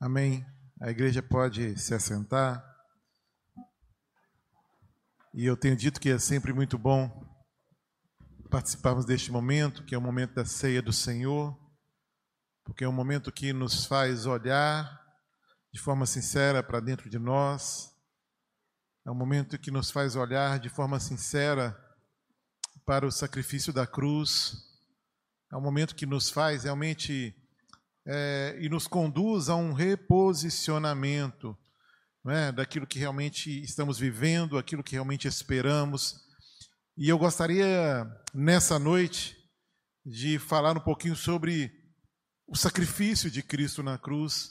Amém. A igreja pode se assentar. E eu tenho dito que é sempre muito bom participarmos deste momento, que é o momento da ceia do Senhor, porque é um momento que nos faz olhar de forma sincera para dentro de nós. É um momento que nos faz olhar de forma sincera para o sacrifício da cruz. É um momento que nos faz realmente é, e nos conduz a um reposicionamento é, daquilo que realmente estamos vivendo, aquilo que realmente esperamos. E eu gostaria, nessa noite, de falar um pouquinho sobre o sacrifício de Cristo na cruz,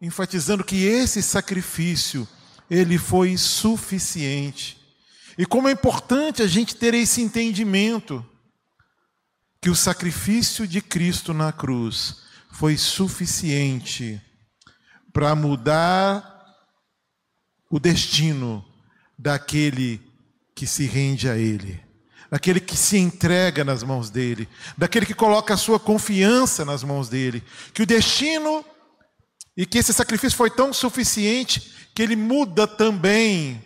enfatizando que esse sacrifício, ele foi suficiente. E como é importante a gente ter esse entendimento, que o sacrifício de Cristo na cruz foi suficiente para mudar o destino daquele que se rende a Ele, daquele que se entrega nas mãos dele, daquele que coloca a sua confiança nas mãos dele. Que o destino e que esse sacrifício foi tão suficiente que ele muda também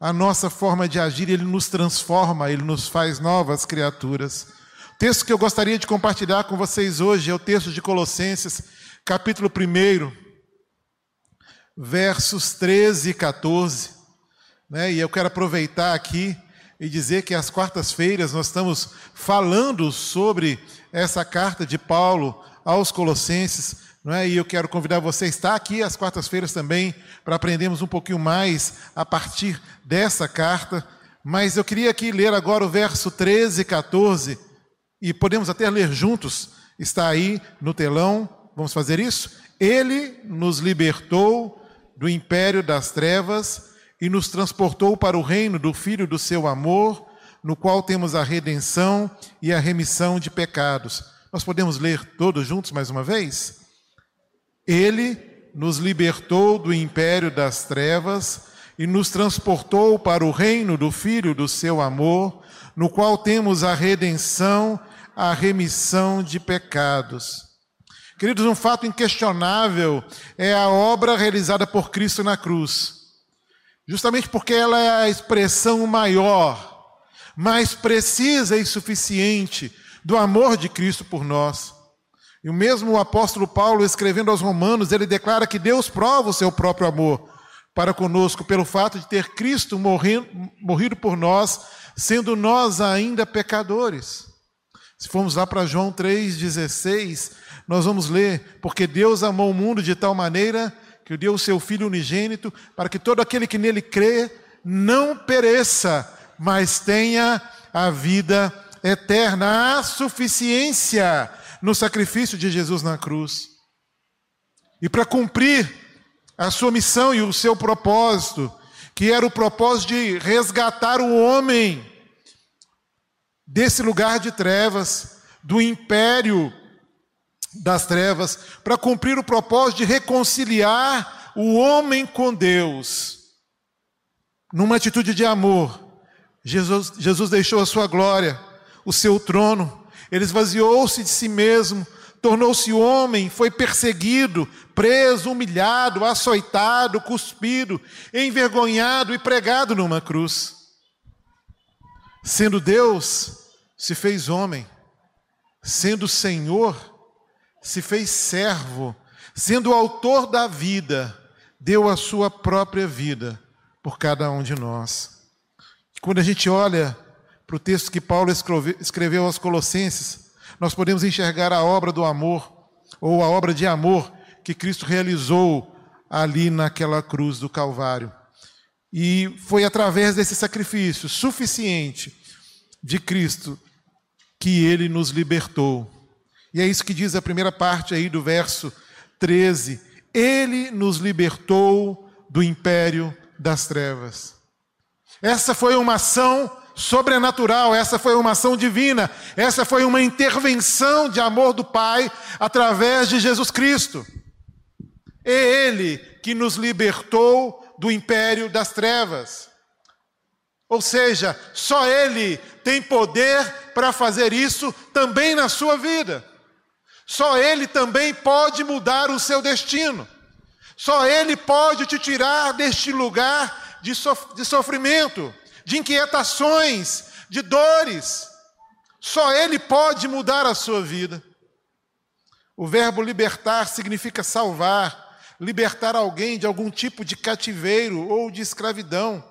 a nossa forma de agir, ele nos transforma, ele nos faz novas criaturas texto que eu gostaria de compartilhar com vocês hoje é o texto de Colossenses, capítulo 1, versos 13 e 14. Né? E eu quero aproveitar aqui e dizer que às quartas-feiras nós estamos falando sobre essa carta de Paulo aos Colossenses. É? E eu quero convidar você a estar aqui às quartas-feiras também para aprendermos um pouquinho mais a partir dessa carta. Mas eu queria aqui ler agora o verso 13 e 14 e podemos até ler juntos, está aí no telão, vamos fazer isso? Ele nos libertou do império das trevas e nos transportou para o reino do Filho do seu amor, no qual temos a redenção e a remissão de pecados. Nós podemos ler todos juntos mais uma vez? Ele nos libertou do império das trevas e nos transportou para o reino do Filho do seu amor, no qual temos a redenção a remissão de pecados. Queridos, um fato inquestionável é a obra realizada por Cristo na cruz. Justamente porque ela é a expressão maior, mais precisa e suficiente do amor de Cristo por nós. E o mesmo apóstolo Paulo, escrevendo aos Romanos, ele declara que Deus prova o seu próprio amor para conosco pelo fato de ter Cristo morrido, morrido por nós, sendo nós ainda pecadores. Se formos lá para João 3,16, nós vamos ler: Porque Deus amou o mundo de tal maneira que deu o seu Filho unigênito, para que todo aquele que nele crê não pereça, mas tenha a vida eterna, a suficiência no sacrifício de Jesus na cruz. E para cumprir a sua missão e o seu propósito, que era o propósito de resgatar o homem desse lugar de trevas, do império das trevas, para cumprir o propósito de reconciliar o homem com Deus. Numa atitude de amor, Jesus, Jesus deixou a sua glória, o seu trono, ele esvaziou-se de si mesmo, tornou-se homem, foi perseguido, preso, humilhado, açoitado, cuspido, envergonhado e pregado numa cruz. Sendo Deus, se fez homem, sendo Senhor, se fez servo, sendo autor da vida, deu a sua própria vida por cada um de nós. Quando a gente olha para o texto que Paulo escreveu aos Colossenses, nós podemos enxergar a obra do amor, ou a obra de amor que Cristo realizou ali naquela cruz do Calvário. E foi através desse sacrifício suficiente de Cristo que ele nos libertou. E é isso que diz a primeira parte aí do verso 13. Ele nos libertou do império das trevas. Essa foi uma ação sobrenatural, essa foi uma ação divina, essa foi uma intervenção de amor do Pai através de Jesus Cristo. É Ele que nos libertou do império das trevas. Ou seja, só Ele tem poder para fazer isso também na sua vida. Só Ele também pode mudar o seu destino. Só Ele pode te tirar deste lugar de, sof de sofrimento, de inquietações, de dores. Só Ele pode mudar a sua vida. O verbo libertar significa salvar, libertar alguém de algum tipo de cativeiro ou de escravidão.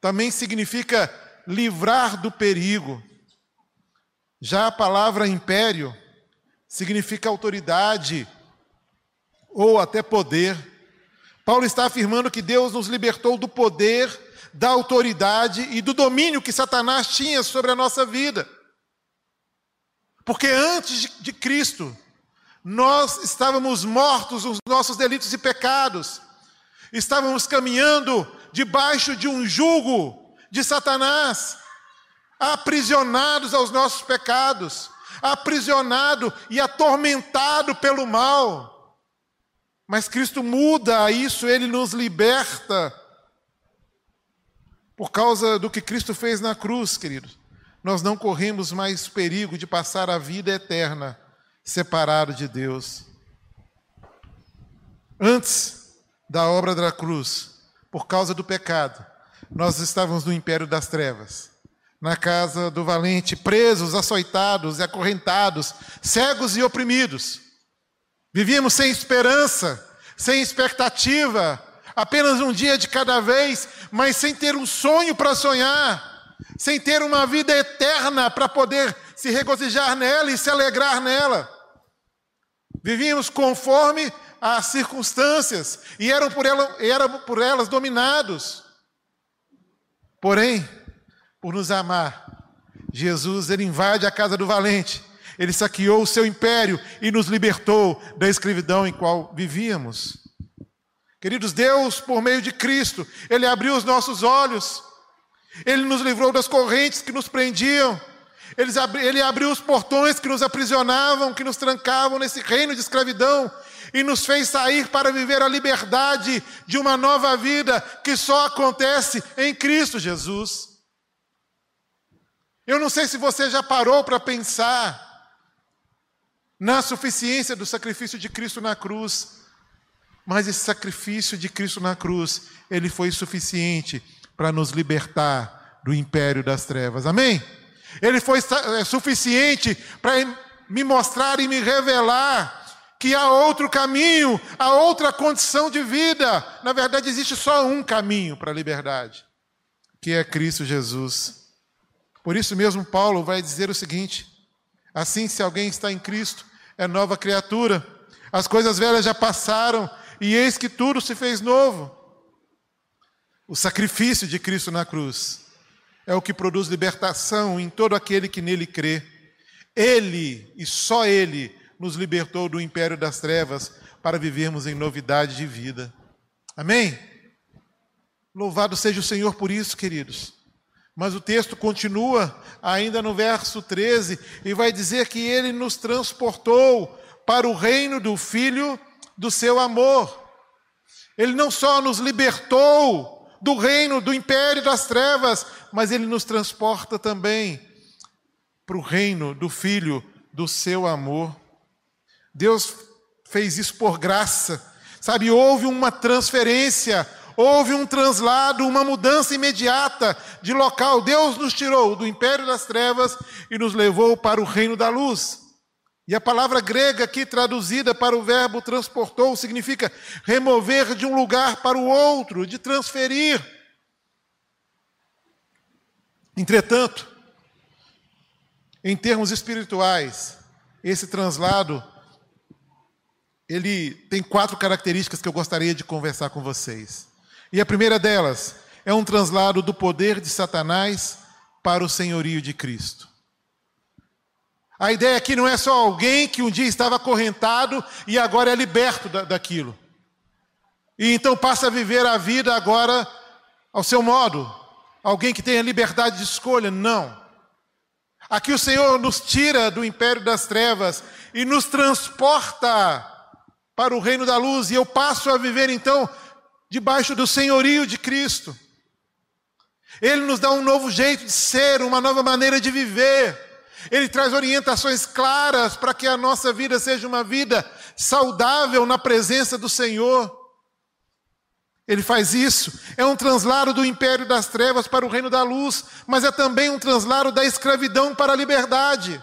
Também significa livrar do perigo. Já a palavra império significa autoridade ou até poder. Paulo está afirmando que Deus nos libertou do poder, da autoridade e do domínio que Satanás tinha sobre a nossa vida. Porque antes de, Cristo, nós estávamos mortos nos nossos delitos e pecados, estávamos caminhando debaixo de um jugo de Satanás, aprisionados aos nossos pecados aprisionado e atormentado pelo mal. Mas Cristo muda isso, ele nos liberta. Por causa do que Cristo fez na cruz, queridos, nós não corremos mais perigo de passar a vida eterna separado de Deus. Antes da obra da cruz, por causa do pecado, nós estávamos no império das trevas na casa do valente, presos, açoitados e acorrentados, cegos e oprimidos. Vivíamos sem esperança, sem expectativa, apenas um dia de cada vez, mas sem ter um sonho para sonhar, sem ter uma vida eterna para poder se regozijar nela e se alegrar nela. Vivíamos conforme as circunstâncias e eram por, ela, eram por elas dominados. Porém, por nos amar. Jesus, ele invade a casa do valente, ele saqueou o seu império e nos libertou da escravidão em qual vivíamos. Queridos, Deus, por meio de Cristo, ele abriu os nossos olhos, ele nos livrou das correntes que nos prendiam, ele abriu os portões que nos aprisionavam, que nos trancavam nesse reino de escravidão e nos fez sair para viver a liberdade de uma nova vida que só acontece em Cristo Jesus. Eu não sei se você já parou para pensar na suficiência do sacrifício de Cristo na cruz, mas esse sacrifício de Cristo na cruz, ele foi suficiente para nos libertar do império das trevas. Amém? Ele foi é, suficiente para me mostrar e me revelar que há outro caminho, há outra condição de vida. Na verdade, existe só um caminho para a liberdade, que é Cristo Jesus. Por isso mesmo, Paulo vai dizer o seguinte: assim, se alguém está em Cristo, é nova criatura, as coisas velhas já passaram e eis que tudo se fez novo. O sacrifício de Cristo na cruz é o que produz libertação em todo aquele que nele crê. Ele e só Ele nos libertou do império das trevas para vivermos em novidade de vida. Amém? Louvado seja o Senhor por isso, queridos. Mas o texto continua ainda no verso 13 e vai dizer que ele nos transportou para o reino do Filho do seu amor. Ele não só nos libertou do reino do império das trevas, mas ele nos transporta também para o reino do Filho do seu amor. Deus fez isso por graça. Sabe, houve uma transferência houve um translado, uma mudança imediata de local. Deus nos tirou do império das trevas e nos levou para o reino da luz. E a palavra grega aqui traduzida para o verbo transportou significa remover de um lugar para o outro, de transferir. Entretanto, em termos espirituais, esse translado ele tem quatro características que eu gostaria de conversar com vocês. E a primeira delas é um translado do poder de Satanás para o senhorio de Cristo. A ideia aqui não é só alguém que um dia estava acorrentado e agora é liberto da, daquilo. E então passa a viver a vida agora ao seu modo. Alguém que tenha liberdade de escolha. Não. Aqui o Senhor nos tira do império das trevas e nos transporta para o reino da luz. E eu passo a viver então debaixo do senhorio de Cristo. Ele nos dá um novo jeito de ser, uma nova maneira de viver. Ele traz orientações claras para que a nossa vida seja uma vida saudável na presença do Senhor. Ele faz isso. É um translado do império das trevas para o reino da luz, mas é também um translado da escravidão para a liberdade.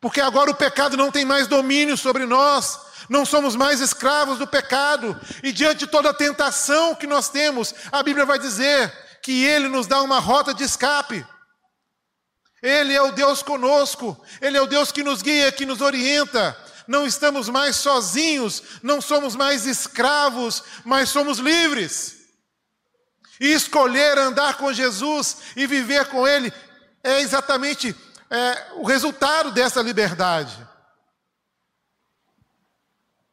Porque agora o pecado não tem mais domínio sobre nós, não somos mais escravos do pecado, e diante de toda a tentação que nós temos, a Bíblia vai dizer que Ele nos dá uma rota de escape. Ele é o Deus conosco, Ele é o Deus que nos guia, que nos orienta, não estamos mais sozinhos, não somos mais escravos, mas somos livres. E escolher andar com Jesus e viver com Ele é exatamente é, o resultado dessa liberdade.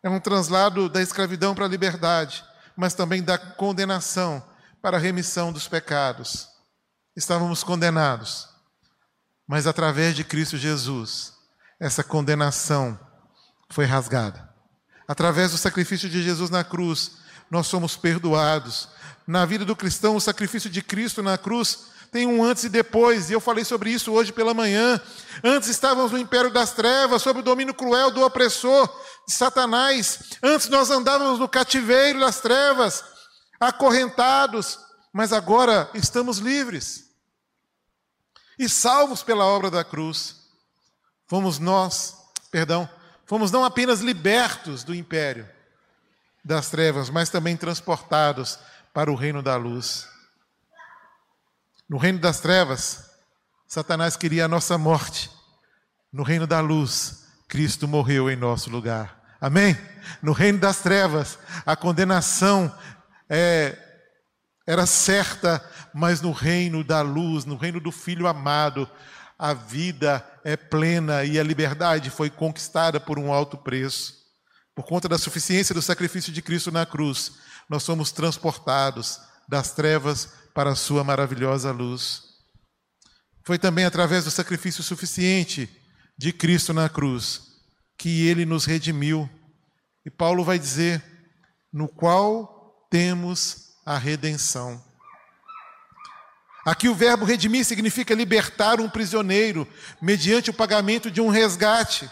É um translado da escravidão para a liberdade, mas também da condenação para a remissão dos pecados. Estávamos condenados, mas através de Cristo Jesus, essa condenação foi rasgada. Através do sacrifício de Jesus na cruz, nós somos perdoados. Na vida do cristão, o sacrifício de Cristo na cruz tem um antes e depois, e eu falei sobre isso hoje pela manhã. Antes estávamos no império das trevas, sob o domínio cruel do opressor, de Satanás. Antes nós andávamos no cativeiro das trevas, acorrentados, mas agora estamos livres e salvos pela obra da cruz. Fomos nós, perdão, Fomos não apenas libertos do império das trevas, mas também transportados para o reino da luz. No reino das trevas, Satanás queria a nossa morte. No reino da luz, Cristo morreu em nosso lugar. Amém? No reino das trevas, a condenação é, era certa, mas no reino da luz, no reino do Filho amado, a vida é plena e a liberdade foi conquistada por um alto preço. Por conta da suficiência do sacrifício de Cristo na cruz, nós somos transportados das trevas para a sua maravilhosa luz. Foi também através do sacrifício suficiente de Cristo na cruz que ele nos redimiu. E Paulo vai dizer: no qual temos a redenção. Aqui o verbo redimir significa libertar um prisioneiro mediante o pagamento de um resgate.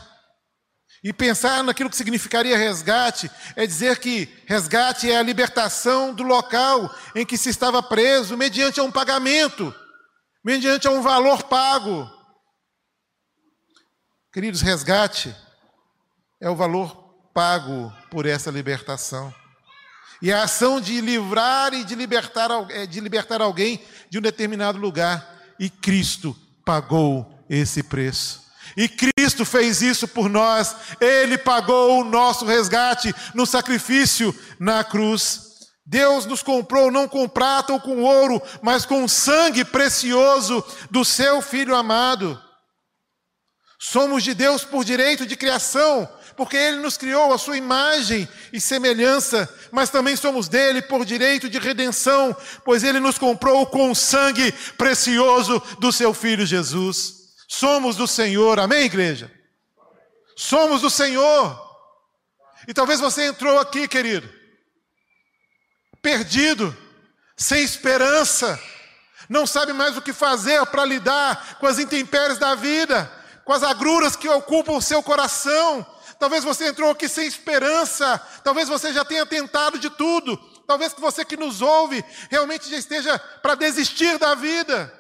E pensar naquilo que significaria resgate é dizer que resgate é a libertação do local em que se estava preso mediante um pagamento, mediante um valor pago. Queridos, resgate é o valor pago por essa libertação. E a ação de livrar e de libertar, é, de libertar alguém de um determinado lugar. E Cristo pagou esse preço. E Cristo fez isso por nós. Ele pagou o nosso resgate no sacrifício na cruz. Deus nos comprou não com prata ou com ouro, mas com o sangue precioso do seu Filho amado. Somos de Deus por direito de criação, porque Ele nos criou a sua imagem e semelhança, mas também somos dele por direito de redenção, pois Ele nos comprou com o sangue precioso do Seu Filho Jesus. Somos do Senhor, amém, igreja? Somos do Senhor. E talvez você entrou aqui, querido, perdido, sem esperança, não sabe mais o que fazer para lidar com as intempéries da vida, com as agruras que ocupam o seu coração, Talvez você entrou aqui sem esperança. Talvez você já tenha tentado de tudo. Talvez você que nos ouve realmente já esteja para desistir da vida,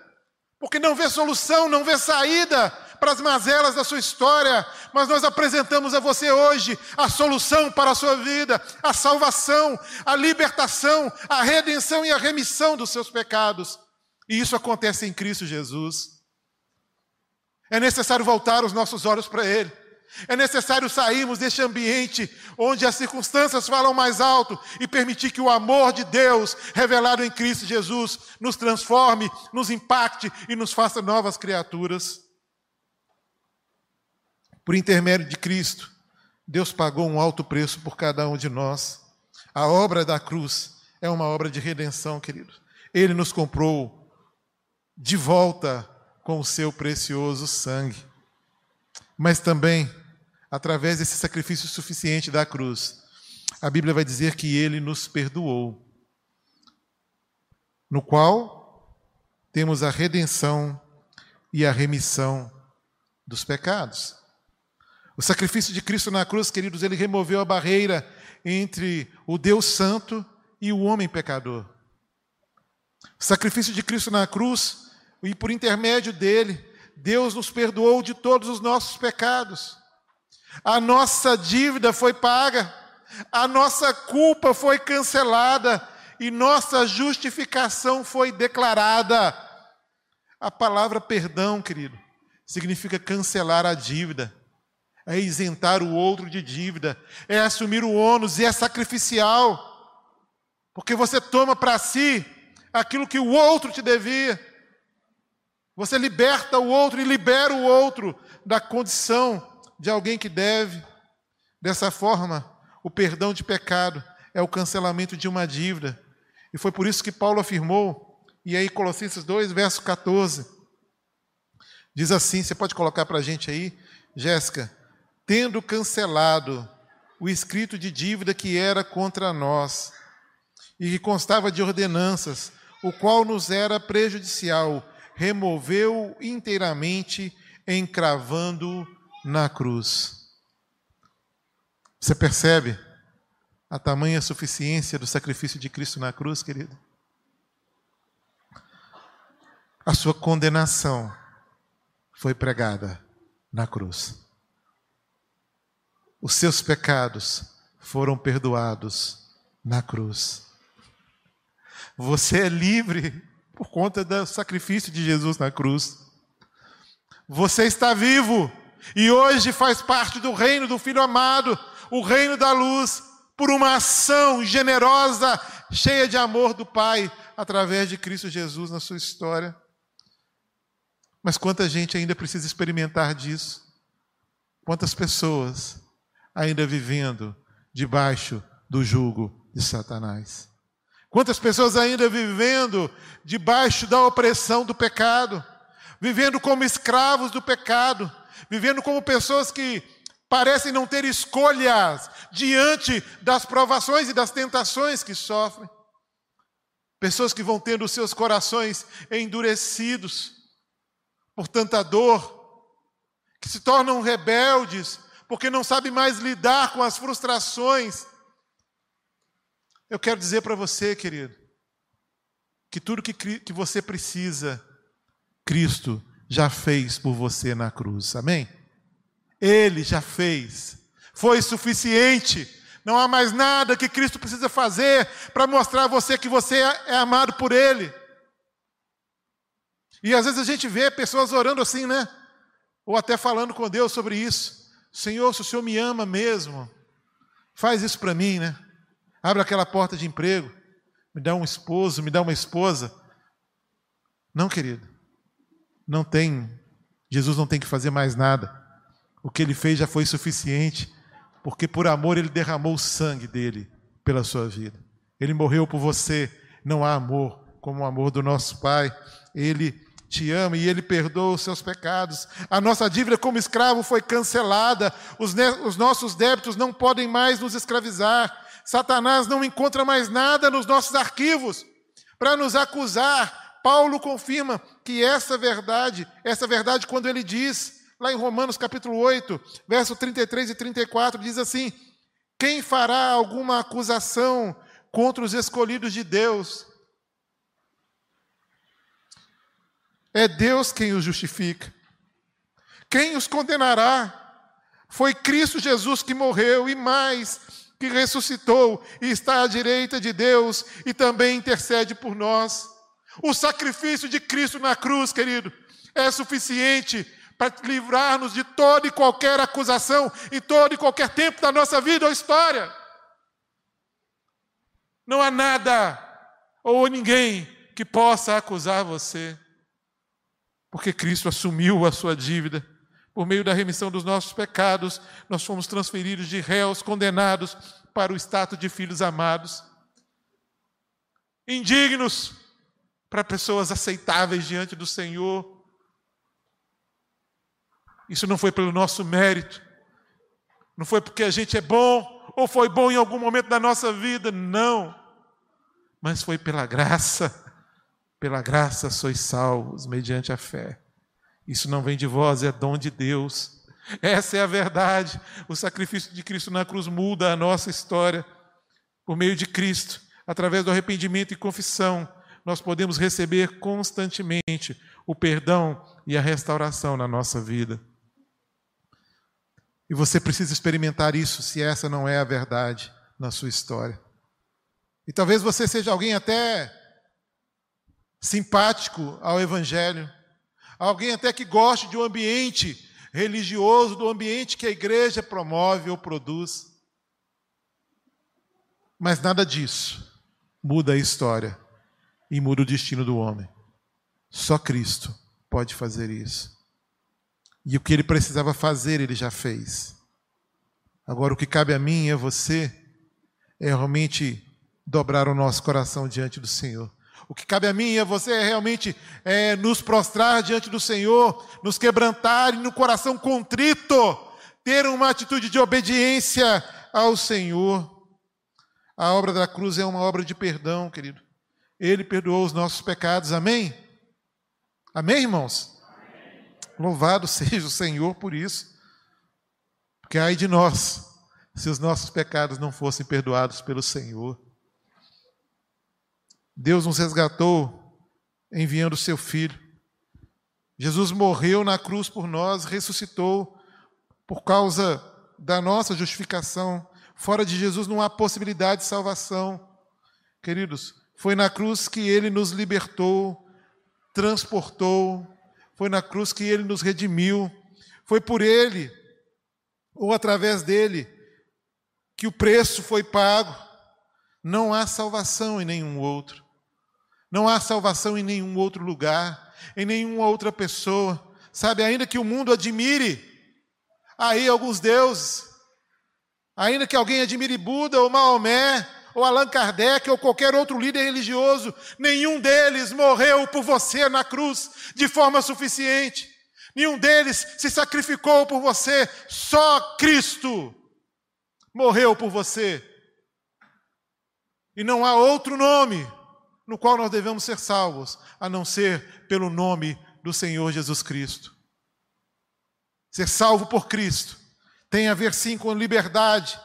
porque não vê solução, não vê saída para as mazelas da sua história. Mas nós apresentamos a você hoje a solução para a sua vida, a salvação, a libertação, a redenção e a remissão dos seus pecados. E isso acontece em Cristo Jesus. É necessário voltar os nossos olhos para Ele. É necessário sairmos deste ambiente onde as circunstâncias falam mais alto e permitir que o amor de Deus, revelado em Cristo Jesus, nos transforme, nos impacte e nos faça novas criaturas. Por intermédio de Cristo, Deus pagou um alto preço por cada um de nós. A obra da cruz é uma obra de redenção, querido. Ele nos comprou de volta com o seu precioso sangue. Mas também através desse sacrifício suficiente da cruz, a Bíblia vai dizer que ele nos perdoou, no qual temos a redenção e a remissão dos pecados. O sacrifício de Cristo na cruz, queridos, ele removeu a barreira entre o Deus Santo e o homem pecador. O sacrifício de Cristo na cruz, e por intermédio dele, Deus nos perdoou de todos os nossos pecados. A nossa dívida foi paga, a nossa culpa foi cancelada. E nossa justificação foi declarada. A palavra perdão, querido, significa cancelar a dívida. É isentar o outro de dívida, é assumir o ônus. E é sacrificial, porque você toma para si aquilo que o outro te devia. Você liberta o outro e libera o outro da condição de alguém que deve. Dessa forma, o perdão de pecado é o cancelamento de uma dívida. E foi por isso que Paulo afirmou, e aí Colossenses 2, verso 14, diz assim: você pode colocar para a gente aí, Jéssica? tendo cancelado o escrito de dívida que era contra nós e que constava de ordenanças, o qual nos era prejudicial, removeu inteiramente, encravando na cruz. Você percebe a tamanha suficiência do sacrifício de Cristo na cruz, querido? A sua condenação foi pregada na cruz os seus pecados foram perdoados na cruz. Você é livre por conta do sacrifício de Jesus na cruz. Você está vivo e hoje faz parte do reino do Filho amado, o reino da luz, por uma ação generosa, cheia de amor do Pai, através de Cristo Jesus na sua história. Mas quanta gente ainda precisa experimentar disso? Quantas pessoas ainda vivendo debaixo do jugo de Satanás. Quantas pessoas ainda vivendo debaixo da opressão do pecado, vivendo como escravos do pecado, vivendo como pessoas que parecem não ter escolhas diante das provações e das tentações que sofrem. Pessoas que vão tendo seus corações endurecidos por tanta dor, que se tornam rebeldes porque não sabe mais lidar com as frustrações. Eu quero dizer para você, querido, que tudo que, que você precisa, Cristo já fez por você na cruz, amém? Ele já fez, foi suficiente. Não há mais nada que Cristo precisa fazer para mostrar a você que você é, é amado por Ele. E às vezes a gente vê pessoas orando assim, né? Ou até falando com Deus sobre isso. Senhor, se o Senhor me ama mesmo, faz isso para mim, né? Abre aquela porta de emprego, me dá um esposo, me dá uma esposa. Não, querido, não tem, Jesus não tem que fazer mais nada. O que ele fez já foi suficiente, porque por amor ele derramou o sangue dele pela sua vida. Ele morreu por você. Não há amor como o amor do nosso Pai. Ele te ama e Ele perdoa os seus pecados. A nossa dívida como escravo foi cancelada, os, os nossos débitos não podem mais nos escravizar. Satanás não encontra mais nada nos nossos arquivos para nos acusar. Paulo confirma que essa verdade, essa verdade, quando ele diz, lá em Romanos capítulo 8, verso 33 e 34, diz assim: Quem fará alguma acusação contra os escolhidos de Deus? É Deus quem os justifica. Quem os condenará? Foi Cristo Jesus que morreu e mais, que ressuscitou e está à direita de Deus e também intercede por nós. O sacrifício de Cristo na cruz, querido, é suficiente para livrar-nos de toda e qualquer acusação em todo e qualquer tempo da nossa vida ou história. Não há nada ou ninguém que possa acusar você. Porque Cristo assumiu a sua dívida. Por meio da remissão dos nossos pecados, nós fomos transferidos de réus condenados para o status de filhos amados. Indignos para pessoas aceitáveis diante do Senhor. Isso não foi pelo nosso mérito, não foi porque a gente é bom ou foi bom em algum momento da nossa vida, não. Mas foi pela graça pela graça sois salvos mediante a fé. Isso não vem de vós, é dom de Deus, Essa é a verdade. O sacrifício de Cristo na cruz muda a nossa história. Por meio de Cristo, através do arrependimento e confissão, nós podemos receber constantemente o perdão e a restauração na nossa vida. E você precisa experimentar isso se essa não é a verdade na sua história. E talvez você seja alguém até simpático ao Evangelho, alguém até que goste de um ambiente religioso, do ambiente que a igreja promove ou produz. Mas nada disso muda a história e muda o destino do homem. Só Cristo pode fazer isso. E o que ele precisava fazer, ele já fez. Agora, o que cabe a mim e a você é realmente dobrar o nosso coração diante do Senhor. O que cabe a mim e a você é realmente é, nos prostrar diante do Senhor, nos quebrantar e no coração contrito, ter uma atitude de obediência ao Senhor. A obra da cruz é uma obra de perdão, querido. Ele perdoou os nossos pecados, amém? Amém, irmãos? Amém. Louvado seja o Senhor por isso. Porque ai de nós, se os nossos pecados não fossem perdoados pelo Senhor. Deus nos resgatou enviando o seu Filho. Jesus morreu na cruz por nós, ressuscitou por causa da nossa justificação. Fora de Jesus não há possibilidade de salvação. Queridos, foi na cruz que ele nos libertou, transportou, foi na cruz que ele nos redimiu, foi por ele, ou através dele, que o preço foi pago. Não há salvação em nenhum outro. Não há salvação em nenhum outro lugar, em nenhuma outra pessoa. Sabe, ainda que o mundo admire aí alguns deuses, ainda que alguém admire Buda ou Maomé, ou Allan Kardec, ou qualquer outro líder religioso, nenhum deles morreu por você na cruz de forma suficiente. Nenhum deles se sacrificou por você, só Cristo morreu por você. E não há outro nome no qual nós devemos ser salvos, a não ser pelo nome do Senhor Jesus Cristo. Ser salvo por Cristo tem a ver sim com liberdade,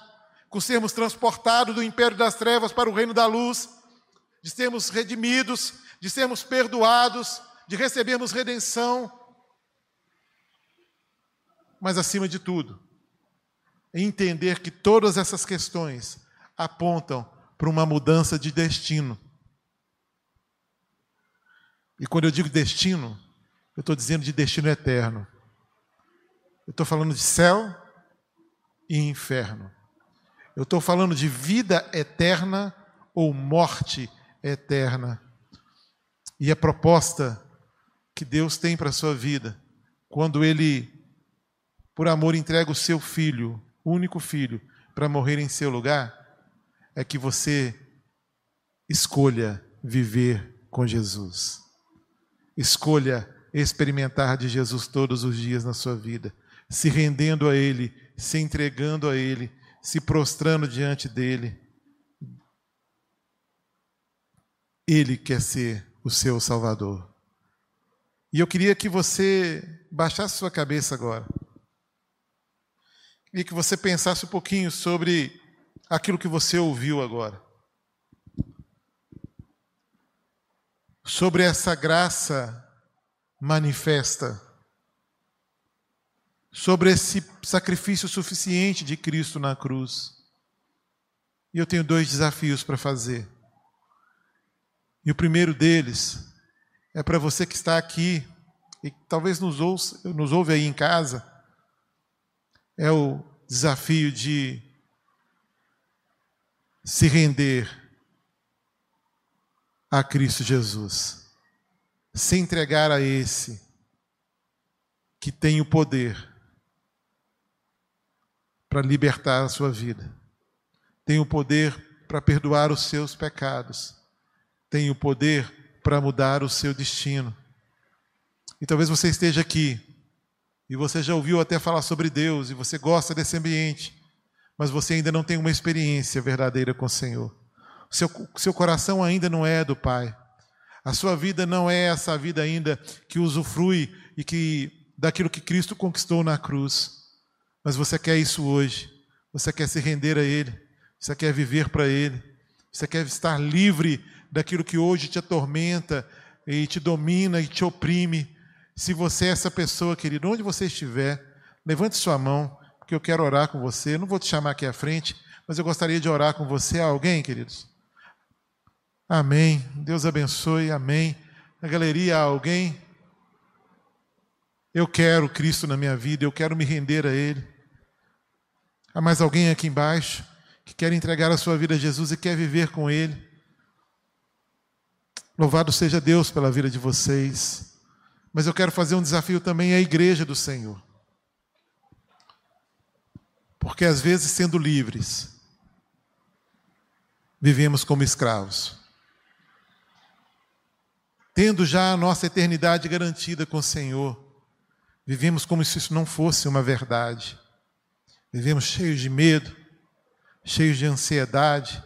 com sermos transportados do império das trevas para o reino da luz, de sermos redimidos, de sermos perdoados, de recebermos redenção. Mas acima de tudo, entender que todas essas questões apontam para uma mudança de destino. E quando eu digo destino, eu estou dizendo de destino eterno. Eu estou falando de céu e inferno. Eu estou falando de vida eterna ou morte eterna. E a proposta que Deus tem para a sua vida, quando Ele, por amor, entrega o seu filho único filho, para morrer em seu lugar, é que você escolha viver com Jesus. Escolha experimentar de Jesus todos os dias na sua vida, se rendendo a Ele, se entregando a Ele, se prostrando diante dEle. Ele quer ser o seu Salvador. E eu queria que você baixasse sua cabeça agora. Queria que você pensasse um pouquinho sobre aquilo que você ouviu agora. Sobre essa graça manifesta. Sobre esse sacrifício suficiente de Cristo na cruz. E eu tenho dois desafios para fazer. E o primeiro deles é para você que está aqui e talvez nos, ouça, nos ouve aí em casa é o desafio de se render a Cristo Jesus, se entregar a esse que tem o poder para libertar a sua vida, tem o poder para perdoar os seus pecados, tem o poder para mudar o seu destino. E talvez você esteja aqui e você já ouviu até falar sobre Deus, e você gosta desse ambiente, mas você ainda não tem uma experiência verdadeira com o Senhor. O seu, seu coração ainda não é do Pai. A sua vida não é essa vida ainda que usufrui e que daquilo que Cristo conquistou na cruz. Mas você quer isso hoje. Você quer se render a Ele. Você quer viver para Ele. Você quer estar livre daquilo que hoje te atormenta e te domina e te oprime. Se você é essa pessoa, querido, onde você estiver, levante sua mão, porque eu quero orar com você. Eu não vou te chamar aqui à frente, mas eu gostaria de orar com você. Alguém, queridos? Amém. Deus abençoe. Amém. Na galeria alguém? Eu quero Cristo na minha vida, eu quero me render a Ele. Há mais alguém aqui embaixo que quer entregar a sua vida a Jesus e quer viver com Ele? Louvado seja Deus pela vida de vocês. Mas eu quero fazer um desafio também à igreja do Senhor. Porque às vezes, sendo livres, vivemos como escravos. Tendo já a nossa eternidade garantida com o Senhor, vivemos como se isso não fosse uma verdade. Vivemos cheios de medo, cheios de ansiedade,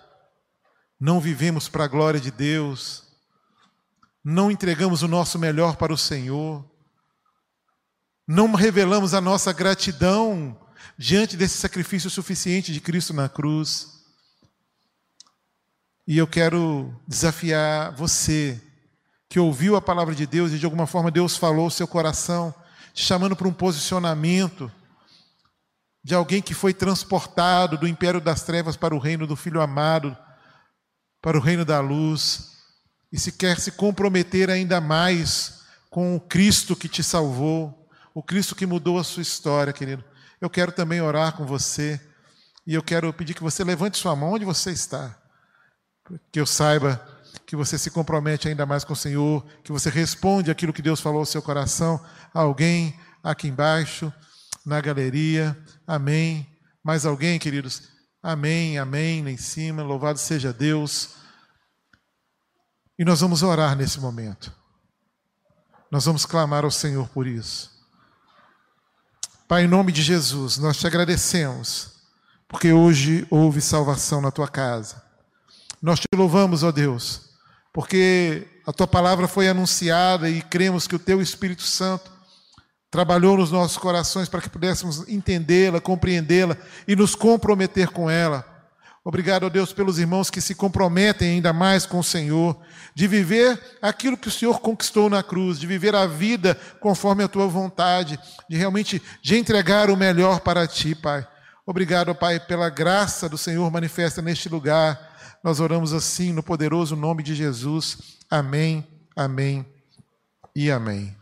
não vivemos para a glória de Deus, não entregamos o nosso melhor para o Senhor, não revelamos a nossa gratidão diante desse sacrifício suficiente de Cristo na cruz. E eu quero desafiar você que ouviu a palavra de Deus e de alguma forma Deus falou ao seu coração, te chamando para um posicionamento de alguém que foi transportado do império das trevas para o reino do Filho amado, para o reino da luz e se quer se comprometer ainda mais com o Cristo que te salvou, o Cristo que mudou a sua história, querido. Eu quero também orar com você e eu quero pedir que você levante sua mão onde você está, que eu saiba que você se compromete ainda mais com o Senhor, que você responde aquilo que Deus falou ao seu coração. Alguém aqui embaixo, na galeria, amém. Mais alguém, queridos? Amém, amém, lá em cima, louvado seja Deus. E nós vamos orar nesse momento. Nós vamos clamar ao Senhor por isso. Pai, em nome de Jesus, nós te agradecemos, porque hoje houve salvação na tua casa. Nós te louvamos, ó Deus, porque a tua palavra foi anunciada e cremos que o teu Espírito Santo trabalhou nos nossos corações para que pudéssemos entendê-la, compreendê-la e nos comprometer com ela. Obrigado, Deus, pelos irmãos que se comprometem ainda mais com o Senhor, de viver aquilo que o Senhor conquistou na cruz, de viver a vida conforme a tua vontade, de realmente de entregar o melhor para ti, Pai. Obrigado, Pai, pela graça do Senhor manifesta neste lugar. Nós oramos assim no poderoso nome de Jesus. Amém, amém e amém.